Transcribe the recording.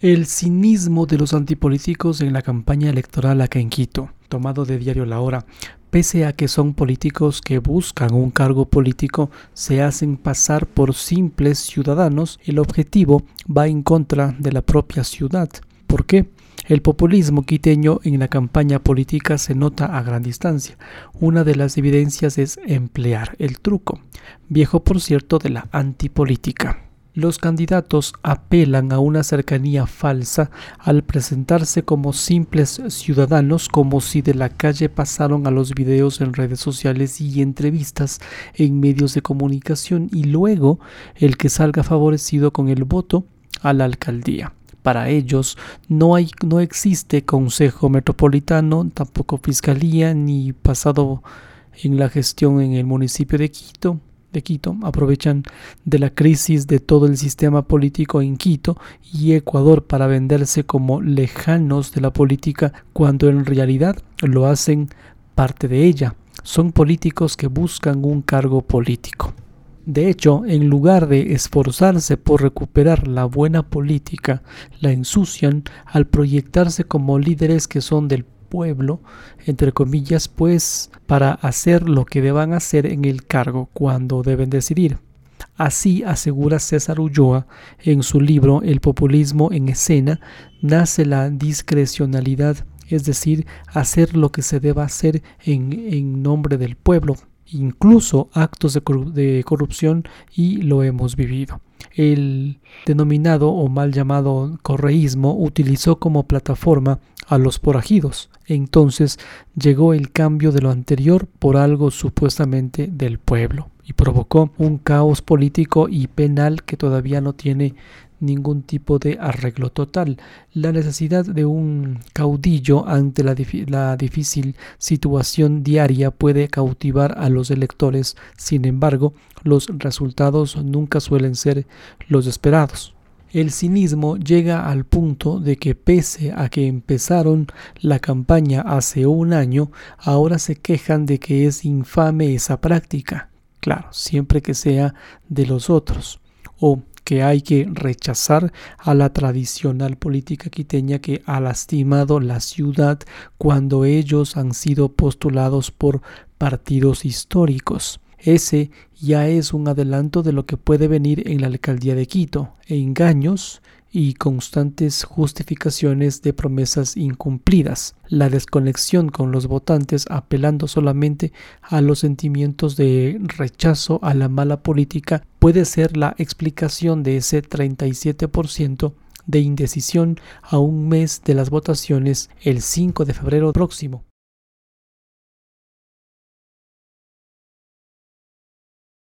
El cinismo de los antipolíticos en la campaña electoral acá en Quito, tomado de diario La Hora, pese a que son políticos que buscan un cargo político, se hacen pasar por simples ciudadanos, el objetivo va en contra de la propia ciudad. ¿Por qué? El populismo quiteño en la campaña política se nota a gran distancia. Una de las evidencias es emplear el truco, viejo por cierto de la antipolítica. Los candidatos apelan a una cercanía falsa al presentarse como simples ciudadanos como si de la calle pasaron a los videos en redes sociales y entrevistas en medios de comunicación y luego el que salga favorecido con el voto a la alcaldía. Para ellos no, hay, no existe Consejo Metropolitano, tampoco Fiscalía, ni pasado en la gestión en el municipio de Quito, de Quito aprovechan de la crisis de todo el sistema político en Quito y Ecuador para venderse como lejanos de la política cuando en realidad lo hacen parte de ella. Son políticos que buscan un cargo político. De hecho, en lugar de esforzarse por recuperar la buena política, la ensucian al proyectarse como líderes que son del pueblo, entre comillas, pues para hacer lo que deban hacer en el cargo cuando deben decidir. Así asegura César Ulloa en su libro El populismo en escena, nace la discrecionalidad, es decir, hacer lo que se deba hacer en, en nombre del pueblo, incluso actos de, corrupción y lo hemos vivido. El denominado o mal llamado correísmo utilizó como plataforma a los porajidos. Entonces llegó el cambio de lo anterior por algo supuestamente del pueblo y provocó un caos político y penal que todavía no tiene ningún tipo de arreglo total. La necesidad de un caudillo ante la, difícil situación diaria puede cautivar a los electores, sin embargo, los resultados nunca suelen ser los esperados. El cinismo llega al punto de que pese a que empezaron la campaña hace un año, ahora se quejan de que es infame esa práctica. Claro, siempre que sea de los otros. O que hay que rechazar a la tradicional política quiteña que ha lastimado la ciudad cuando ellos han sido postulados por partidos históricos. Ese ya es un adelanto de lo que puede venir en la alcaldía de Quito, engaños y constantes justificaciones de promesas incumplidas, la desconexión con los votantes apelando solamente a los sentimientos de rechazo a la mala política puede ser la explicación de ese 37% de indecisión a un mes de las votaciones el 5 de febrero próximo.